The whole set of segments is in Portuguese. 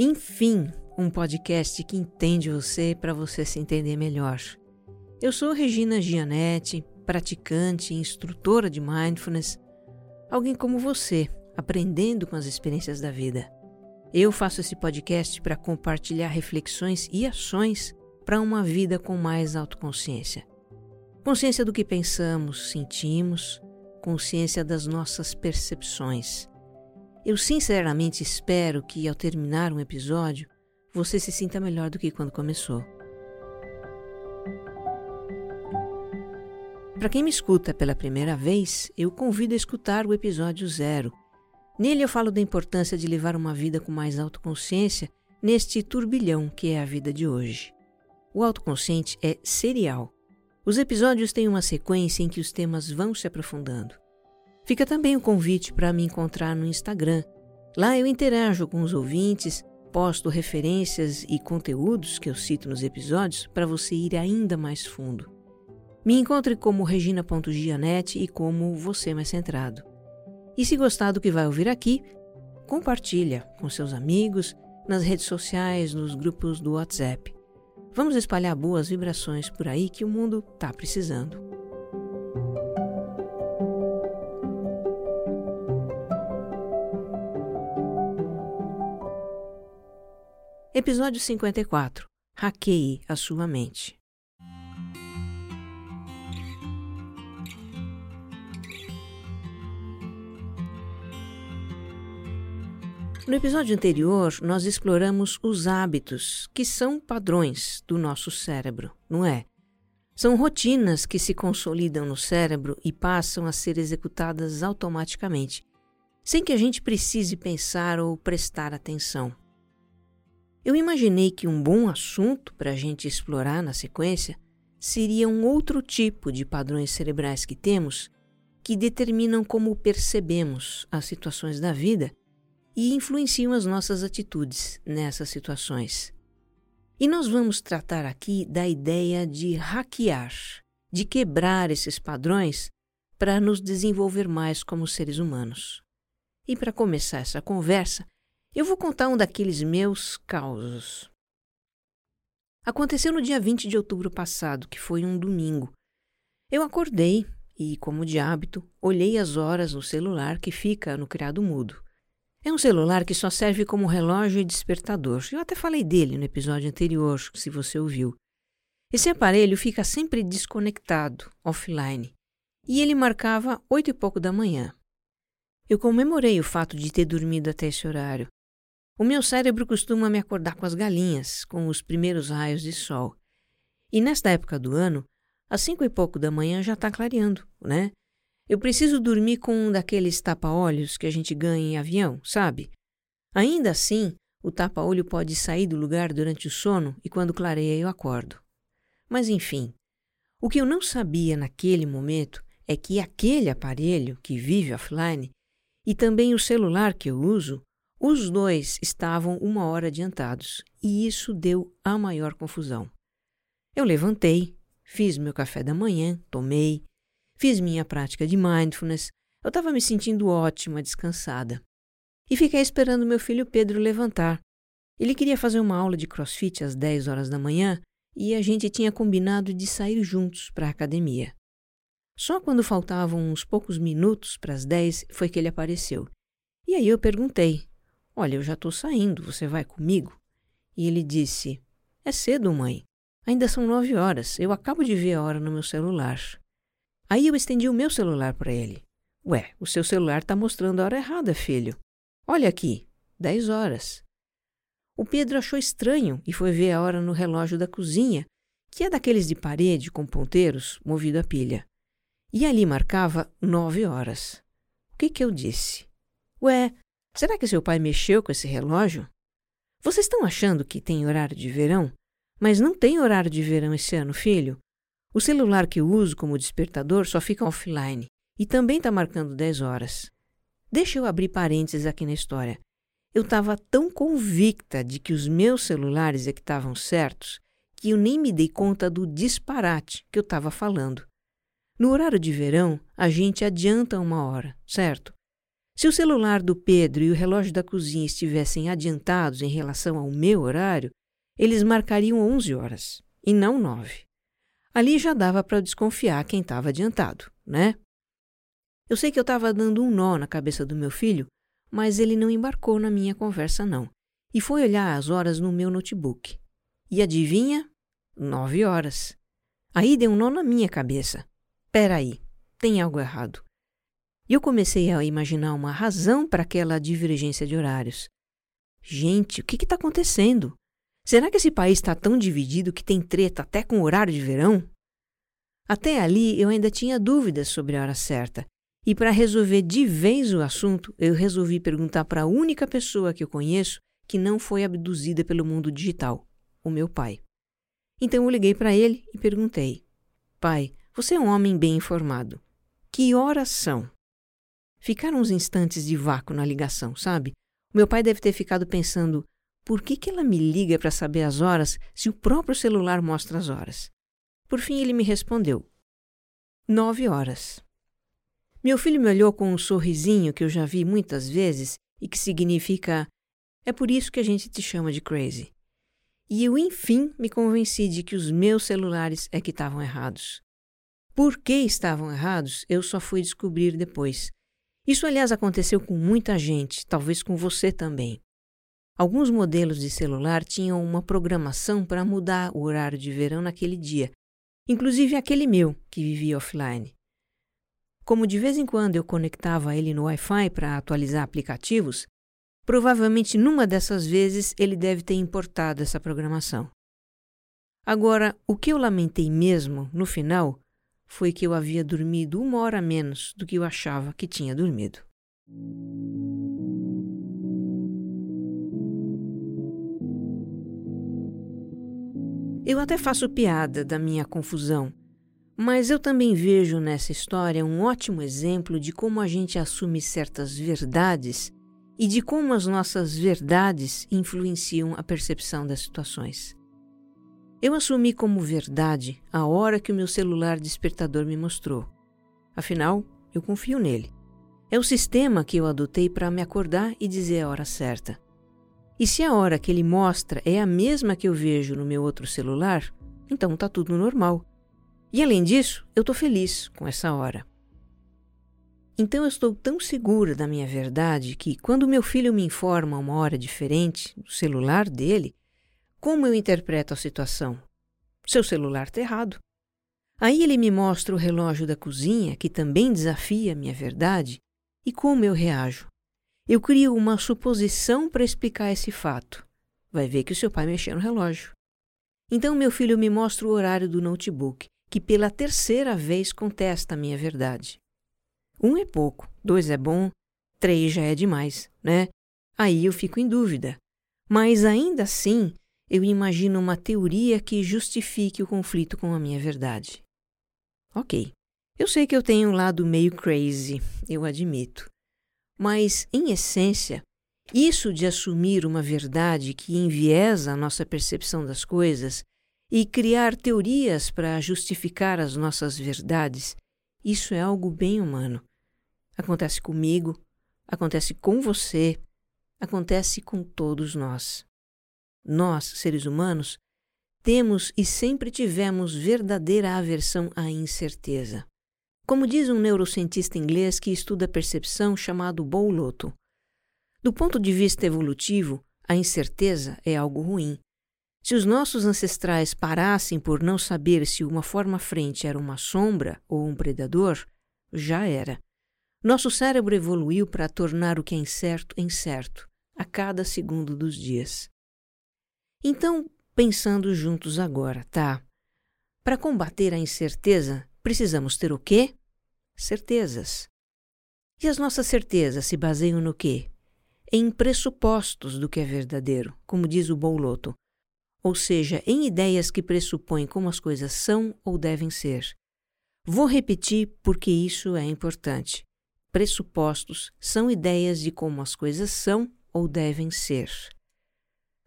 Enfim, um podcast que entende você para você se entender melhor. Eu sou Regina Gianetti, praticante e instrutora de mindfulness, alguém como você, aprendendo com as experiências da vida. Eu faço esse podcast para compartilhar reflexões e ações para uma vida com mais autoconsciência. Consciência do que pensamos, sentimos, consciência das nossas percepções. Eu sinceramente espero que, ao terminar um episódio, você se sinta melhor do que quando começou. Para quem me escuta pela primeira vez, eu convido a escutar o episódio zero. Nele eu falo da importância de levar uma vida com mais autoconsciência neste turbilhão que é a vida de hoje. O autoconsciente é serial. Os episódios têm uma sequência em que os temas vão se aprofundando. Fica também o convite para me encontrar no Instagram. Lá eu interajo com os ouvintes, posto referências e conteúdos que eu cito nos episódios para você ir ainda mais fundo. Me encontre como regina.gianete e como você mais centrado. E se gostar do que vai ouvir aqui, compartilha com seus amigos, nas redes sociais, nos grupos do WhatsApp. Vamos espalhar boas vibrações por aí que o mundo está precisando. Episódio 54 Hackeie a sua mente. No episódio anterior, nós exploramos os hábitos, que são padrões do nosso cérebro, não é? São rotinas que se consolidam no cérebro e passam a ser executadas automaticamente, sem que a gente precise pensar ou prestar atenção. Eu imaginei que um bom assunto para a gente explorar na sequência seria um outro tipo de padrões cerebrais que temos que determinam como percebemos as situações da vida e influenciam as nossas atitudes nessas situações. E nós vamos tratar aqui da ideia de hackear, de quebrar esses padrões para nos desenvolver mais como seres humanos. E para começar essa conversa, eu vou contar um daqueles meus causos. Aconteceu no dia 20 de outubro passado, que foi um domingo. Eu acordei e, como de hábito, olhei as horas no celular que fica no criado mudo. É um celular que só serve como relógio e despertador. Eu até falei dele no episódio anterior, se você ouviu. Esse aparelho fica sempre desconectado, offline, e ele marcava oito e pouco da manhã. Eu comemorei o fato de ter dormido até esse horário. O meu cérebro costuma me acordar com as galinhas, com os primeiros raios de sol. E nesta época do ano, às cinco e pouco da manhã já está clareando, né? Eu preciso dormir com um daqueles tapa-olhos que a gente ganha em avião, sabe? Ainda assim, o tapa-olho pode sair do lugar durante o sono e quando clareia eu acordo. Mas enfim, o que eu não sabia naquele momento é que aquele aparelho que vive offline e também o celular que eu uso os dois estavam uma hora adiantados e isso deu a maior confusão. Eu levantei, fiz meu café da manhã, tomei, fiz minha prática de mindfulness, eu estava me sentindo ótima, descansada. E fiquei esperando meu filho Pedro levantar. Ele queria fazer uma aula de crossfit às 10 horas da manhã e a gente tinha combinado de sair juntos para a academia. Só quando faltavam uns poucos minutos para as 10 foi que ele apareceu. E aí eu perguntei Olha, eu já estou saindo, você vai comigo? E ele disse: É cedo, mãe. Ainda são nove horas. Eu acabo de ver a hora no meu celular. Aí eu estendi o meu celular para ele. Ué, o seu celular está mostrando a hora errada, filho. Olha aqui, dez horas. O Pedro achou estranho e foi ver a hora no relógio da cozinha, que é daqueles de parede com ponteiros movido a pilha. E ali marcava nove horas. O que que eu disse? Ué, Será que seu pai mexeu com esse relógio? Vocês estão achando que tem horário de verão? Mas não tem horário de verão esse ano, filho. O celular que uso como despertador só fica offline e também está marcando 10 horas. Deixa eu abrir parênteses aqui na história. Eu estava tão convicta de que os meus celulares é que estavam certos que eu nem me dei conta do disparate que eu estava falando. No horário de verão, a gente adianta uma hora, certo? Se o celular do Pedro e o relógio da cozinha estivessem adiantados em relação ao meu horário, eles marcariam 11 horas e não 9. Ali já dava para desconfiar quem estava adiantado, né? Eu sei que eu estava dando um nó na cabeça do meu filho, mas ele não embarcou na minha conversa, não, e foi olhar as horas no meu notebook. E adivinha? Nove horas. Aí deu um nó na minha cabeça. Peraí, tem algo errado. E eu comecei a imaginar uma razão para aquela divergência de horários. Gente, o que está acontecendo? Será que esse país está tão dividido que tem treta até com o horário de verão? Até ali eu ainda tinha dúvidas sobre a hora certa e para resolver de vez o assunto, eu resolvi perguntar para a única pessoa que eu conheço que não foi abduzida pelo mundo digital, o meu pai. Então eu liguei para ele e perguntei: Pai, você é um homem bem informado. Que horas são? Ficaram uns instantes de vácuo na ligação, sabe? Meu pai deve ter ficado pensando: por que, que ela me liga para saber as horas se o próprio celular mostra as horas? Por fim, ele me respondeu: Nove horas. Meu filho me olhou com um sorrisinho que eu já vi muitas vezes e que significa: é por isso que a gente te chama de crazy. E eu, enfim, me convenci de que os meus celulares é que estavam errados. Por que estavam errados, eu só fui descobrir depois. Isso, aliás, aconteceu com muita gente, talvez com você também. Alguns modelos de celular tinham uma programação para mudar o horário de verão naquele dia, inclusive aquele meu, que vivia offline. Como de vez em quando eu conectava ele no Wi-Fi para atualizar aplicativos, provavelmente numa dessas vezes ele deve ter importado essa programação. Agora, o que eu lamentei mesmo, no final, foi que eu havia dormido uma hora menos do que eu achava que tinha dormido. Eu até faço piada da minha confusão mas eu também vejo nessa história um ótimo exemplo de como a gente assume certas verdades e de como as nossas verdades influenciam a percepção das situações. Eu assumi como verdade a hora que o meu celular despertador me mostrou. Afinal, eu confio nele. É o sistema que eu adotei para me acordar e dizer a hora certa. E se a hora que ele mostra é a mesma que eu vejo no meu outro celular, então está tudo normal. E além disso, eu estou feliz com essa hora. Então eu estou tão segura da minha verdade que, quando meu filho me informa uma hora diferente do celular dele, como eu interpreto a situação? Seu celular está errado. Aí ele me mostra o relógio da cozinha, que também desafia a minha verdade, e como eu reajo. Eu crio uma suposição para explicar esse fato. Vai ver que o seu pai mexeu no relógio. Então meu filho me mostra o horário do notebook que pela terceira vez contesta a minha verdade. Um é pouco, dois é bom, três já é demais, né? Aí eu fico em dúvida. Mas ainda assim, eu imagino uma teoria que justifique o conflito com a minha verdade. Ok, eu sei que eu tenho um lado meio crazy, eu admito. Mas, em essência, isso de assumir uma verdade que enviesa a nossa percepção das coisas e criar teorias para justificar as nossas verdades, isso é algo bem humano. Acontece comigo, acontece com você, acontece com todos nós. Nós, seres humanos, temos e sempre tivemos verdadeira aversão à incerteza. Como diz um neurocientista inglês que estuda a percepção chamado Bouloto. Do ponto de vista evolutivo, a incerteza é algo ruim. Se os nossos ancestrais parassem por não saber se uma forma frente era uma sombra ou um predador, já era. Nosso cérebro evoluiu para tornar o que é incerto em certo, a cada segundo dos dias. Então, pensando juntos agora, tá? Para combater a incerteza, precisamos ter o quê? Certezas. E as nossas certezas se baseiam no quê? em pressupostos do que é verdadeiro, como diz o Bouloto, ou seja, em ideias que pressupõem como as coisas são ou devem ser. Vou repetir porque isso é importante. Pressupostos são ideias de como as coisas são ou devem ser.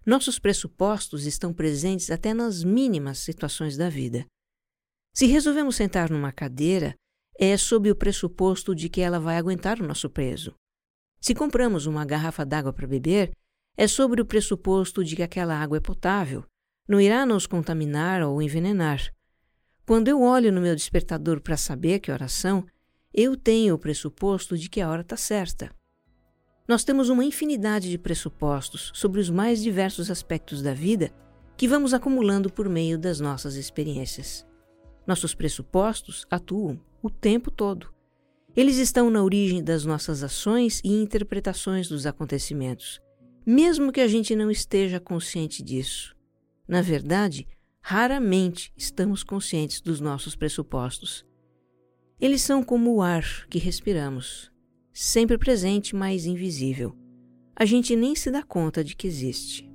Nossos pressupostos estão presentes até nas mínimas situações da vida. Se resolvemos sentar numa cadeira, é sob o pressuposto de que ela vai aguentar o nosso peso. Se compramos uma garrafa d'água para beber, é sobre o pressuposto de que aquela água é potável, não irá nos contaminar ou envenenar. Quando eu olho no meu despertador para saber que horas são, eu tenho o pressuposto de que a hora está certa. Nós temos uma infinidade de pressupostos sobre os mais diversos aspectos da vida que vamos acumulando por meio das nossas experiências. Nossos pressupostos atuam o tempo todo. Eles estão na origem das nossas ações e interpretações dos acontecimentos, mesmo que a gente não esteja consciente disso. Na verdade, raramente estamos conscientes dos nossos pressupostos. Eles são como o ar que respiramos sempre presente, mas invisível. A gente nem se dá conta de que existe.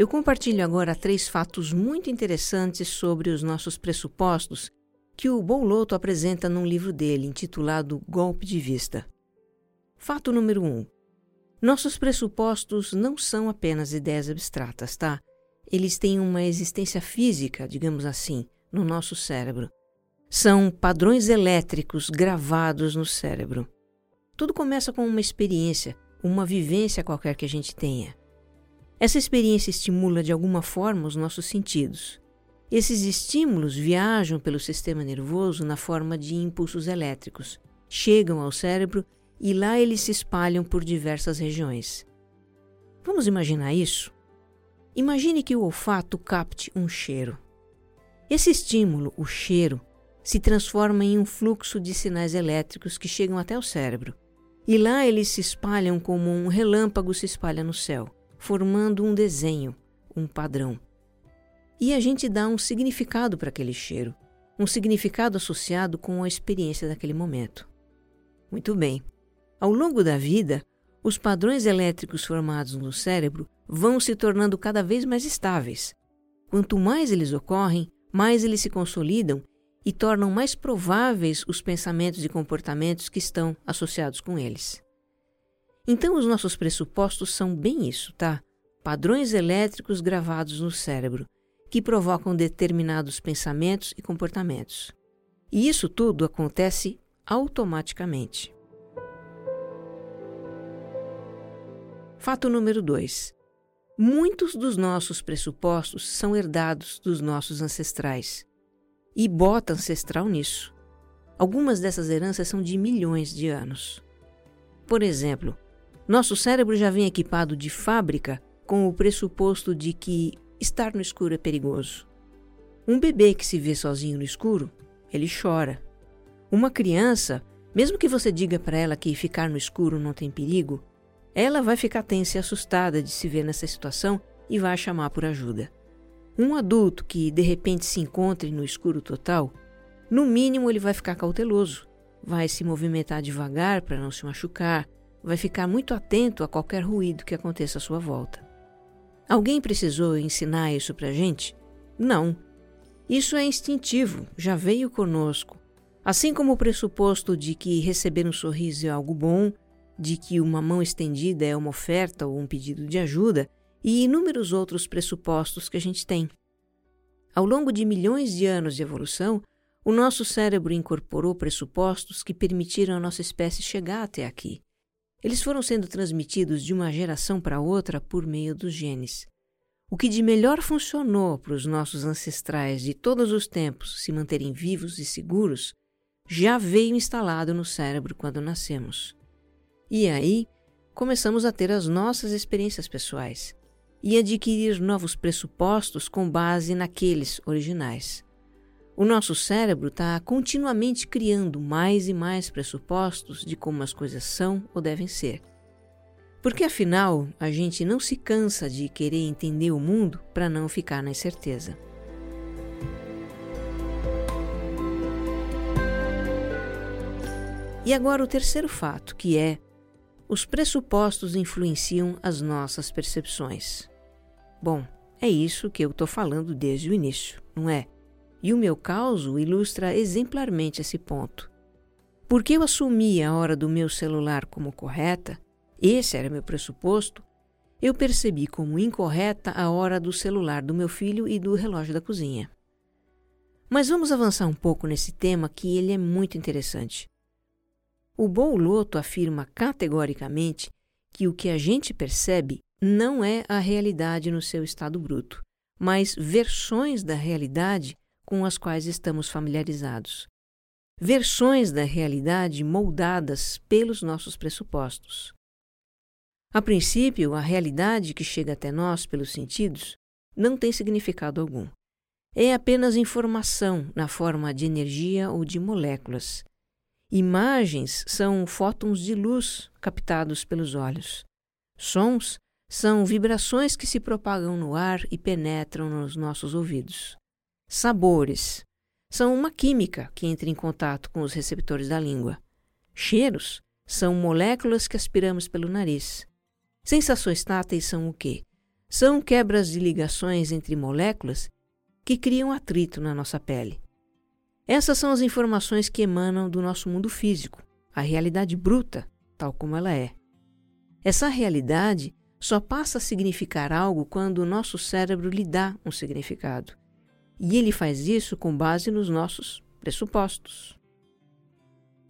Eu compartilho agora três fatos muito interessantes sobre os nossos pressupostos que o Bouloto apresenta num livro dele intitulado Golpe de Vista. Fato número 1. Um, nossos pressupostos não são apenas ideias abstratas, tá? Eles têm uma existência física, digamos assim, no nosso cérebro. São padrões elétricos gravados no cérebro. Tudo começa com uma experiência, uma vivência qualquer que a gente tenha. Essa experiência estimula de alguma forma os nossos sentidos. Esses estímulos viajam pelo sistema nervoso na forma de impulsos elétricos, chegam ao cérebro e lá eles se espalham por diversas regiões. Vamos imaginar isso? Imagine que o olfato capte um cheiro. Esse estímulo, o cheiro, se transforma em um fluxo de sinais elétricos que chegam até o cérebro. E lá eles se espalham como um relâmpago se espalha no céu, formando um desenho, um padrão. E a gente dá um significado para aquele cheiro, um significado associado com a experiência daquele momento. Muito bem, ao longo da vida, os padrões elétricos formados no cérebro vão se tornando cada vez mais estáveis. Quanto mais eles ocorrem, mais eles se consolidam e tornam mais prováveis os pensamentos e comportamentos que estão associados com eles. Então, os nossos pressupostos são bem isso, tá? Padrões elétricos gravados no cérebro, que provocam determinados pensamentos e comportamentos. E isso tudo acontece automaticamente. Fato número 2. Muitos dos nossos pressupostos são herdados dos nossos ancestrais. E bota ancestral nisso. Algumas dessas heranças são de milhões de anos. Por exemplo, nosso cérebro já vem equipado de fábrica com o pressuposto de que estar no escuro é perigoso. Um bebê que se vê sozinho no escuro, ele chora. Uma criança, mesmo que você diga para ela que ficar no escuro não tem perigo, ela vai ficar tensa e assustada de se ver nessa situação e vai chamar por ajuda. Um adulto que de repente se encontre no escuro total, no mínimo ele vai ficar cauteloso, vai se movimentar devagar para não se machucar, vai ficar muito atento a qualquer ruído que aconteça à sua volta. Alguém precisou ensinar isso para a gente? Não. Isso é instintivo, já veio conosco. Assim como o pressuposto de que receber um sorriso é algo bom, de que uma mão estendida é uma oferta ou um pedido de ajuda e inúmeros outros pressupostos que a gente tem. Ao longo de milhões de anos de evolução, o nosso cérebro incorporou pressupostos que permitiram a nossa espécie chegar até aqui. Eles foram sendo transmitidos de uma geração para outra por meio dos genes. O que de melhor funcionou para os nossos ancestrais de todos os tempos se manterem vivos e seguros já veio instalado no cérebro quando nascemos. E aí começamos a ter as nossas experiências pessoais e adquirir novos pressupostos com base naqueles originais. O nosso cérebro está continuamente criando mais e mais pressupostos de como as coisas são ou devem ser. Porque afinal, a gente não se cansa de querer entender o mundo para não ficar na incerteza. E agora o terceiro fato, que é os pressupostos influenciam as nossas percepções. Bom, é isso que eu estou falando desde o início, não é? E o meu caso ilustra exemplarmente esse ponto. Porque eu assumi a hora do meu celular como correta, esse era meu pressuposto, eu percebi como incorreta a hora do celular do meu filho e do relógio da cozinha. Mas vamos avançar um pouco nesse tema que ele é muito interessante. O Loto afirma categoricamente que o que a gente percebe não é a realidade no seu estado bruto, mas versões da realidade com as quais estamos familiarizados. Versões da realidade moldadas pelos nossos pressupostos. A princípio, a realidade que chega até nós pelos sentidos não tem significado algum. É apenas informação na forma de energia ou de moléculas. Imagens são fótons de luz captados pelos olhos. Sons são vibrações que se propagam no ar e penetram nos nossos ouvidos. Sabores são uma química que entra em contato com os receptores da língua. Cheiros são moléculas que aspiramos pelo nariz. Sensações táteis são o quê? São quebras de ligações entre moléculas que criam atrito na nossa pele. Essas são as informações que emanam do nosso mundo físico, a realidade bruta, tal como ela é. Essa realidade só passa a significar algo quando o nosso cérebro lhe dá um significado. E ele faz isso com base nos nossos pressupostos.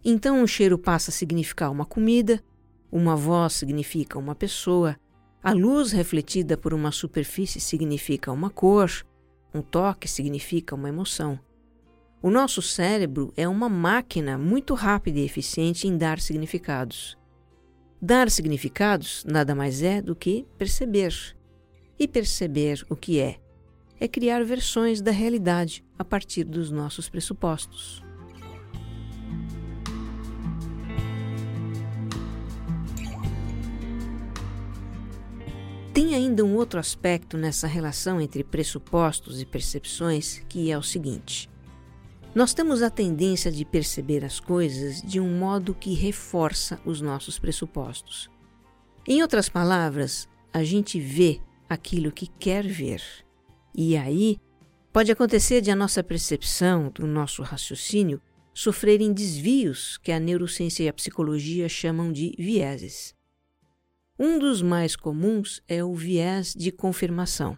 Então, um cheiro passa a significar uma comida, uma voz significa uma pessoa, a luz refletida por uma superfície significa uma cor, um toque significa uma emoção. O nosso cérebro é uma máquina muito rápida e eficiente em dar significados. Dar significados nada mais é do que perceber. E perceber o que é é criar versões da realidade a partir dos nossos pressupostos. Tem ainda um outro aspecto nessa relação entre pressupostos e percepções que é o seguinte: nós temos a tendência de perceber as coisas de um modo que reforça os nossos pressupostos. Em outras palavras, a gente vê aquilo que quer ver. E aí pode acontecer de a nossa percepção, do nosso raciocínio, sofrerem desvios que a neurociência e a psicologia chamam de vieses. Um dos mais comuns é o viés de confirmação.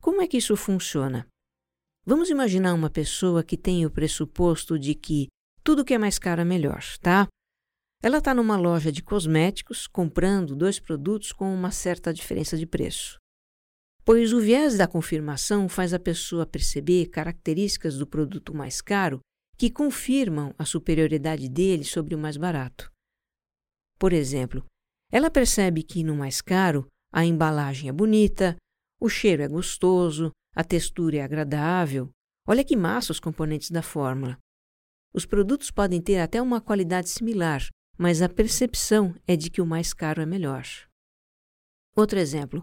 Como é que isso funciona? Vamos imaginar uma pessoa que tem o pressuposto de que tudo que é mais caro é melhor, tá? Ela está numa loja de cosméticos comprando dois produtos com uma certa diferença de preço. Pois o viés da confirmação faz a pessoa perceber características do produto mais caro que confirmam a superioridade dele sobre o mais barato. Por exemplo, ela percebe que no mais caro a embalagem é bonita, o cheiro é gostoso, a textura é agradável. Olha que massa os componentes da fórmula. Os produtos podem ter até uma qualidade similar, mas a percepção é de que o mais caro é melhor. Outro exemplo.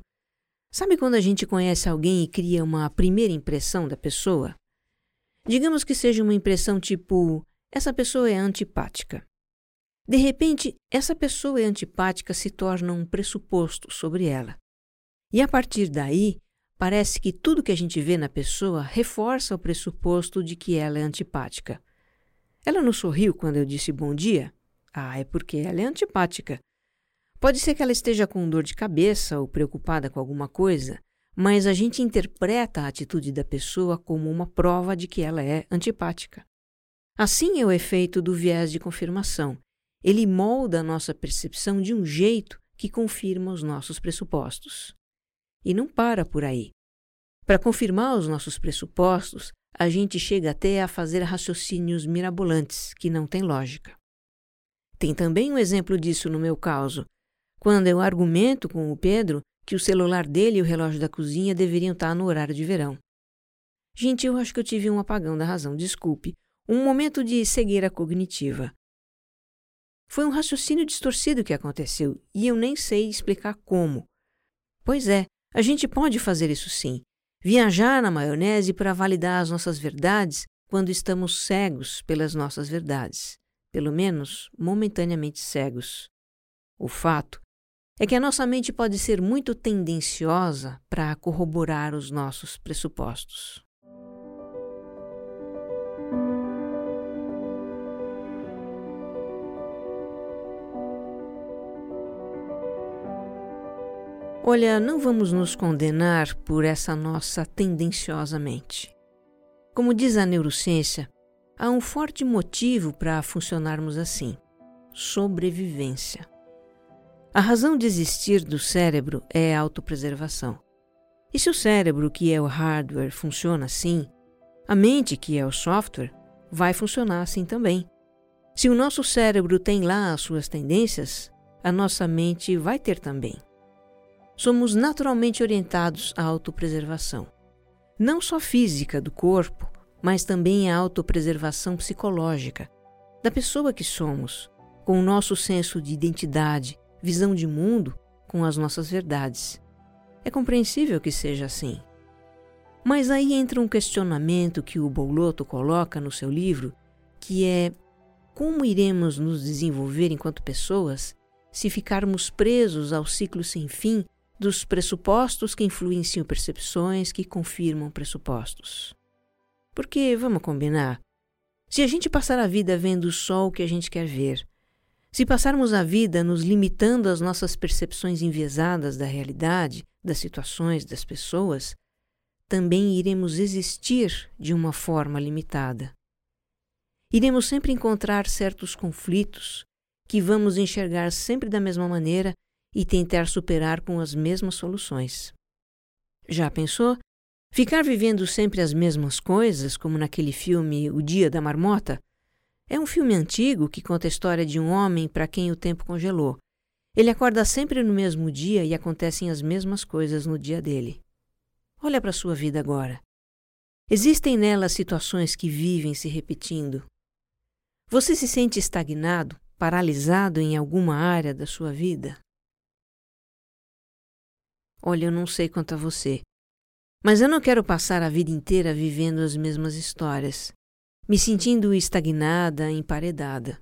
Sabe quando a gente conhece alguém e cria uma primeira impressão da pessoa? Digamos que seja uma impressão tipo: essa pessoa é antipática. De repente, essa pessoa antipática se torna um pressuposto sobre ela. E a partir daí, parece que tudo que a gente vê na pessoa reforça o pressuposto de que ela é antipática. Ela não sorriu quando eu disse bom dia? Ah, é porque ela é antipática. Pode ser que ela esteja com dor de cabeça ou preocupada com alguma coisa, mas a gente interpreta a atitude da pessoa como uma prova de que ela é antipática. Assim é o efeito do viés de confirmação. Ele molda a nossa percepção de um jeito que confirma os nossos pressupostos. E não para por aí. Para confirmar os nossos pressupostos, a gente chega até a fazer raciocínios mirabolantes que não têm lógica. Tem também um exemplo disso no meu caso, quando eu argumento com o Pedro que o celular dele e o relógio da cozinha deveriam estar no horário de verão. Gente, eu acho que eu tive um apagão da razão, desculpe, um momento de cegueira cognitiva. Foi um raciocínio distorcido que aconteceu e eu nem sei explicar como. Pois é, a gente pode fazer isso sim. Viajar na maionese para validar as nossas verdades quando estamos cegos pelas nossas verdades, pelo menos momentaneamente cegos. O fato é que a nossa mente pode ser muito tendenciosa para corroborar os nossos pressupostos. Olha, não vamos nos condenar por essa nossa tendenciosa mente. Como diz a neurociência, há um forte motivo para funcionarmos assim: sobrevivência. A razão de existir do cérebro é a autopreservação. E se o cérebro, que é o hardware, funciona assim, a mente, que é o software, vai funcionar assim também. Se o nosso cérebro tem lá as suas tendências, a nossa mente vai ter também. Somos naturalmente orientados à autopreservação. Não só física do corpo, mas também a autopreservação psicológica da pessoa que somos, com o nosso senso de identidade, visão de mundo com as nossas verdades. É compreensível que seja assim. Mas aí entra um questionamento que o Bouloto coloca no seu livro, que é como iremos nos desenvolver enquanto pessoas se ficarmos presos ao ciclo sem fim dos pressupostos que influenciam percepções que confirmam pressupostos? Porque, vamos combinar, se a gente passar a vida vendo só o que a gente quer ver, se passarmos a vida nos limitando às nossas percepções enviesadas da realidade, das situações, das pessoas, também iremos existir de uma forma limitada. Iremos sempre encontrar certos conflitos que vamos enxergar sempre da mesma maneira e tentar superar com as mesmas soluções. Já pensou? Ficar vivendo sempre as mesmas coisas, como naquele filme O Dia da Marmota? É um filme antigo que conta a história de um homem para quem o tempo congelou. Ele acorda sempre no mesmo dia e acontecem as mesmas coisas no dia dele. Olha para a sua vida agora. Existem nela situações que vivem se repetindo. Você se sente estagnado, paralisado em alguma área da sua vida? Olha, eu não sei quanto a você, mas eu não quero passar a vida inteira vivendo as mesmas histórias me sentindo estagnada, emparedada.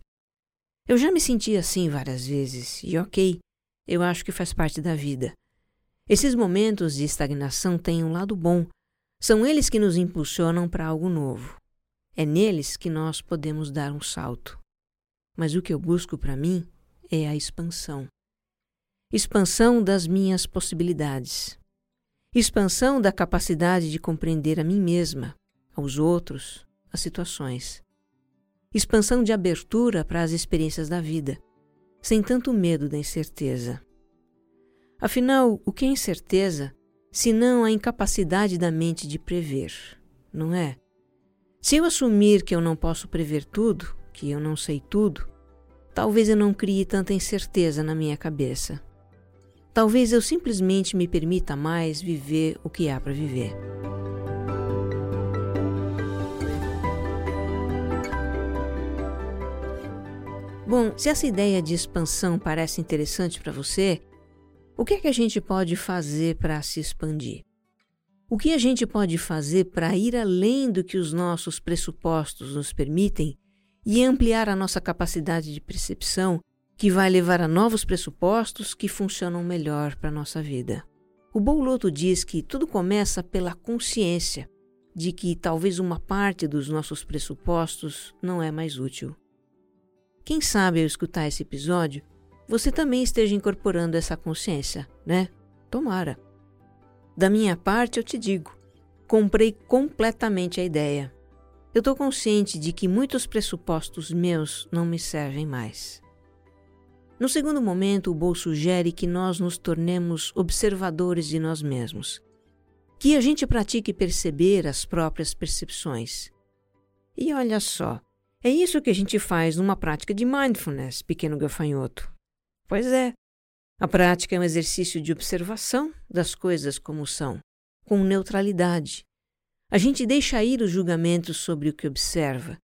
Eu já me senti assim várias vezes, e ok, eu acho que faz parte da vida. Esses momentos de estagnação têm um lado bom, são eles que nos impulsionam para algo novo. É neles que nós podemos dar um salto. Mas o que eu busco para mim é a expansão. Expansão das minhas possibilidades. Expansão da capacidade de compreender a mim mesma, aos outros, as situações. Expansão de abertura para as experiências da vida, sem tanto medo da incerteza. Afinal, o que é incerteza senão a incapacidade da mente de prever, não é? Se eu assumir que eu não posso prever tudo, que eu não sei tudo, talvez eu não crie tanta incerteza na minha cabeça. Talvez eu simplesmente me permita mais viver o que há para viver. Bom, se essa ideia de expansão parece interessante para você, o que é que a gente pode fazer para se expandir? O que a gente pode fazer para ir além do que os nossos pressupostos nos permitem e ampliar a nossa capacidade de percepção, que vai levar a novos pressupostos que funcionam melhor para a nossa vida? O Bouloto diz que tudo começa pela consciência de que talvez uma parte dos nossos pressupostos não é mais útil. Quem sabe ao escutar esse episódio, você também esteja incorporando essa consciência, né? Tomara. Da minha parte, eu te digo, comprei completamente a ideia. Eu estou consciente de que muitos pressupostos meus não me servem mais. No segundo momento, o Bo sugere que nós nos tornemos observadores de nós mesmos, que a gente pratique perceber as próprias percepções. E olha só, é isso que a gente faz numa prática de mindfulness, pequeno gafanhoto. Pois é. A prática é um exercício de observação das coisas como são, com neutralidade. A gente deixa ir os julgamentos sobre o que observa.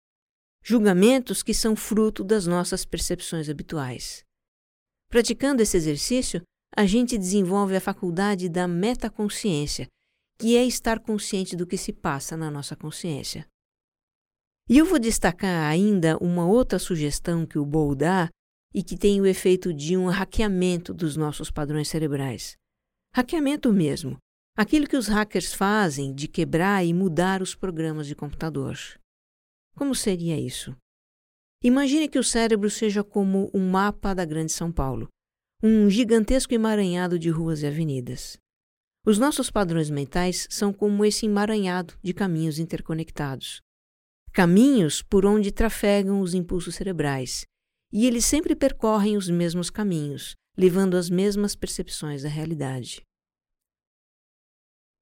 julgamentos que são fruto das nossas percepções habituais. Praticando esse exercício, a gente desenvolve a faculdade da metaconsciência, que é estar consciente do que se passa na nossa consciência. E eu vou destacar ainda uma outra sugestão que o Bowl dá e que tem o efeito de um hackeamento dos nossos padrões cerebrais. Hackeamento mesmo, aquilo que os hackers fazem de quebrar e mudar os programas de computador. Como seria isso? Imagine que o cérebro seja como um mapa da Grande São Paulo, um gigantesco emaranhado de ruas e avenidas. Os nossos padrões mentais são como esse emaranhado de caminhos interconectados. Caminhos por onde trafegam os impulsos cerebrais, e eles sempre percorrem os mesmos caminhos, levando as mesmas percepções da realidade.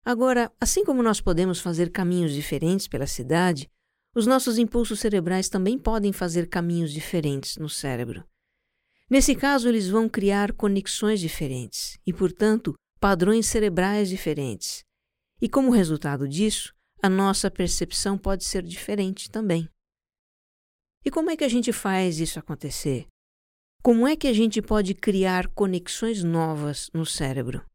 Agora, assim como nós podemos fazer caminhos diferentes pela cidade, os nossos impulsos cerebrais também podem fazer caminhos diferentes no cérebro. Nesse caso, eles vão criar conexões diferentes e, portanto, padrões cerebrais diferentes. E como resultado disso, a nossa percepção pode ser diferente também. E como é que a gente faz isso acontecer? Como é que a gente pode criar conexões novas no cérebro?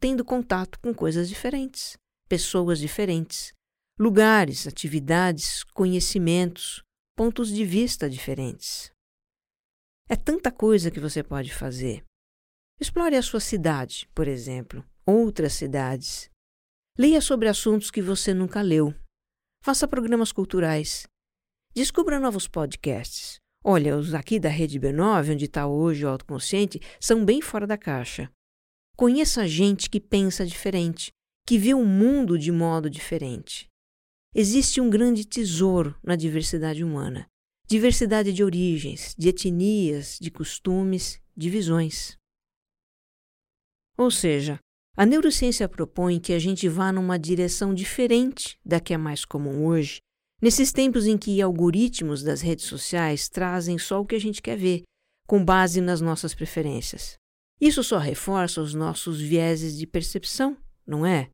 Tendo contato com coisas diferentes, pessoas diferentes, lugares, atividades, conhecimentos, pontos de vista diferentes. É tanta coisa que você pode fazer. Explore a sua cidade, por exemplo, outras cidades. Leia sobre assuntos que você nunca leu. Faça programas culturais. Descubra novos podcasts. Olha, os aqui da Rede B9, onde está hoje o Autoconsciente, são bem fora da caixa. Conheça gente que pensa diferente, que vê o mundo de modo diferente. Existe um grande tesouro na diversidade humana. Diversidade de origens, de etnias, de costumes, de visões. Ou seja, a neurociência propõe que a gente vá numa direção diferente da que é mais comum hoje, nesses tempos em que algoritmos das redes sociais trazem só o que a gente quer ver, com base nas nossas preferências. Isso só reforça os nossos vieses de percepção, não é?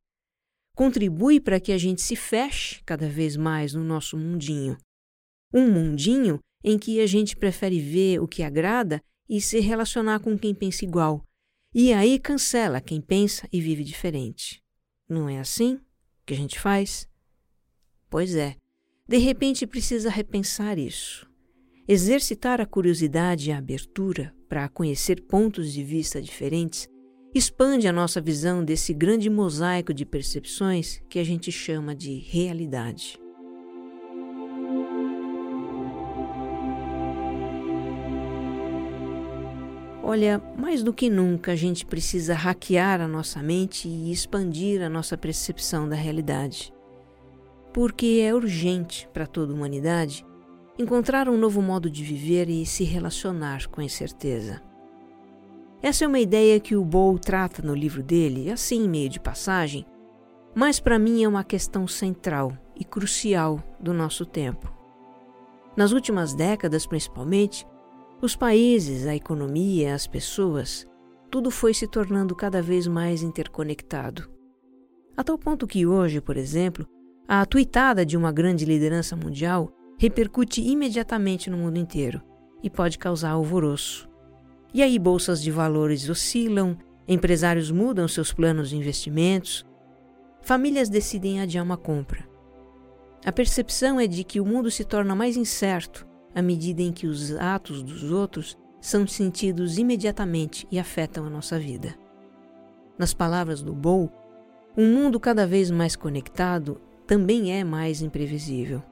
Contribui para que a gente se feche cada vez mais no nosso mundinho. Um mundinho em que a gente prefere ver o que agrada e se relacionar com quem pensa igual, e aí cancela quem pensa e vive diferente. Não é assim que a gente faz? Pois é. De repente precisa repensar isso. Exercitar a curiosidade e a abertura para conhecer pontos de vista diferentes expande a nossa visão desse grande mosaico de percepções que a gente chama de realidade. Olha, mais do que nunca a gente precisa hackear a nossa mente e expandir a nossa percepção da realidade. Porque é urgente para toda a humanidade encontrar um novo modo de viver e se relacionar com incerteza. Essa é uma ideia que o Bow trata no livro dele, assim meio de passagem, mas para mim é uma questão central e crucial do nosso tempo. Nas últimas décadas, principalmente, os países, a economia, as pessoas, tudo foi se tornando cada vez mais interconectado. A tal ponto que hoje, por exemplo, a tuitada de uma grande liderança mundial repercute imediatamente no mundo inteiro e pode causar alvoroço. E aí bolsas de valores oscilam, empresários mudam seus planos de investimentos, famílias decidem adiar uma compra. A percepção é de que o mundo se torna mais incerto à medida em que os atos dos outros são sentidos imediatamente e afetam a nossa vida. Nas palavras do Bow, um mundo cada vez mais conectado também é mais imprevisível.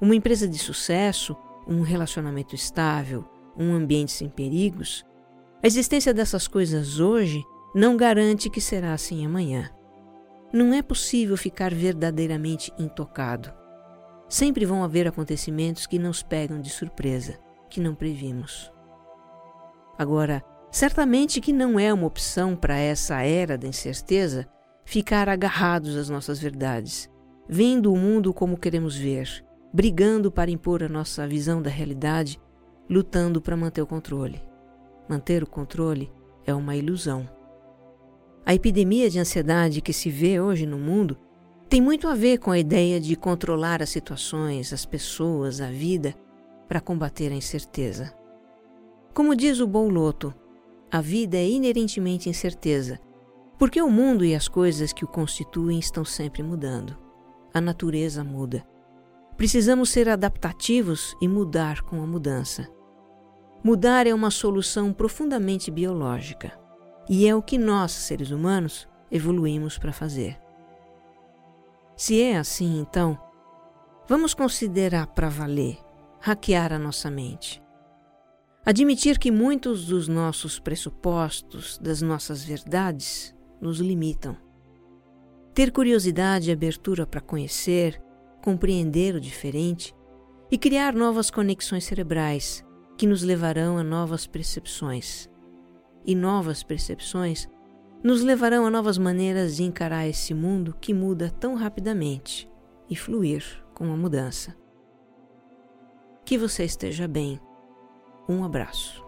Uma empresa de sucesso, um relacionamento estável, um ambiente sem perigos, a existência dessas coisas hoje não garante que será assim amanhã. Não é possível ficar verdadeiramente intocado. Sempre vão haver acontecimentos que nos pegam de surpresa, que não previmos. Agora, certamente que não é uma opção para essa era da incerteza ficar agarrados às nossas verdades, vendo o mundo como queremos ver, brigando para impor a nossa visão da realidade, lutando para manter o controle. Manter o controle é uma ilusão. A epidemia de ansiedade que se vê hoje no mundo tem muito a ver com a ideia de controlar as situações, as pessoas, a vida para combater a incerteza. Como diz o Bouloto, a vida é inerentemente incerteza, porque o mundo e as coisas que o constituem estão sempre mudando. A natureza muda. Precisamos ser adaptativos e mudar com a mudança. Mudar é uma solução profundamente biológica e é o que nós, seres humanos, evoluímos para fazer. Se é assim, então, vamos considerar para valer hackear a nossa mente. Admitir que muitos dos nossos pressupostos, das nossas verdades, nos limitam. Ter curiosidade e abertura para conhecer, compreender o diferente e criar novas conexões cerebrais que nos levarão a novas percepções. E novas percepções nos levarão a novas maneiras de encarar esse mundo que muda tão rapidamente e fluir com a mudança. Que você esteja bem. Um abraço.